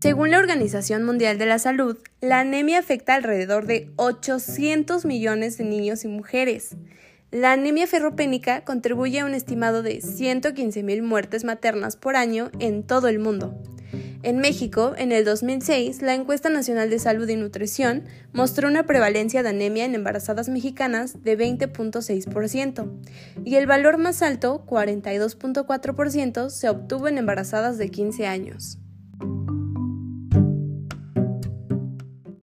Según la Organización Mundial de la Salud, la anemia afecta alrededor de 800 millones de niños y mujeres. La anemia ferropénica contribuye a un estimado de 115 mil muertes maternas por año en todo el mundo. En México, en el 2006, la encuesta nacional de salud y nutrición mostró una prevalencia de anemia en embarazadas mexicanas de 20.6% y el valor más alto, 42.4%, se obtuvo en embarazadas de 15 años.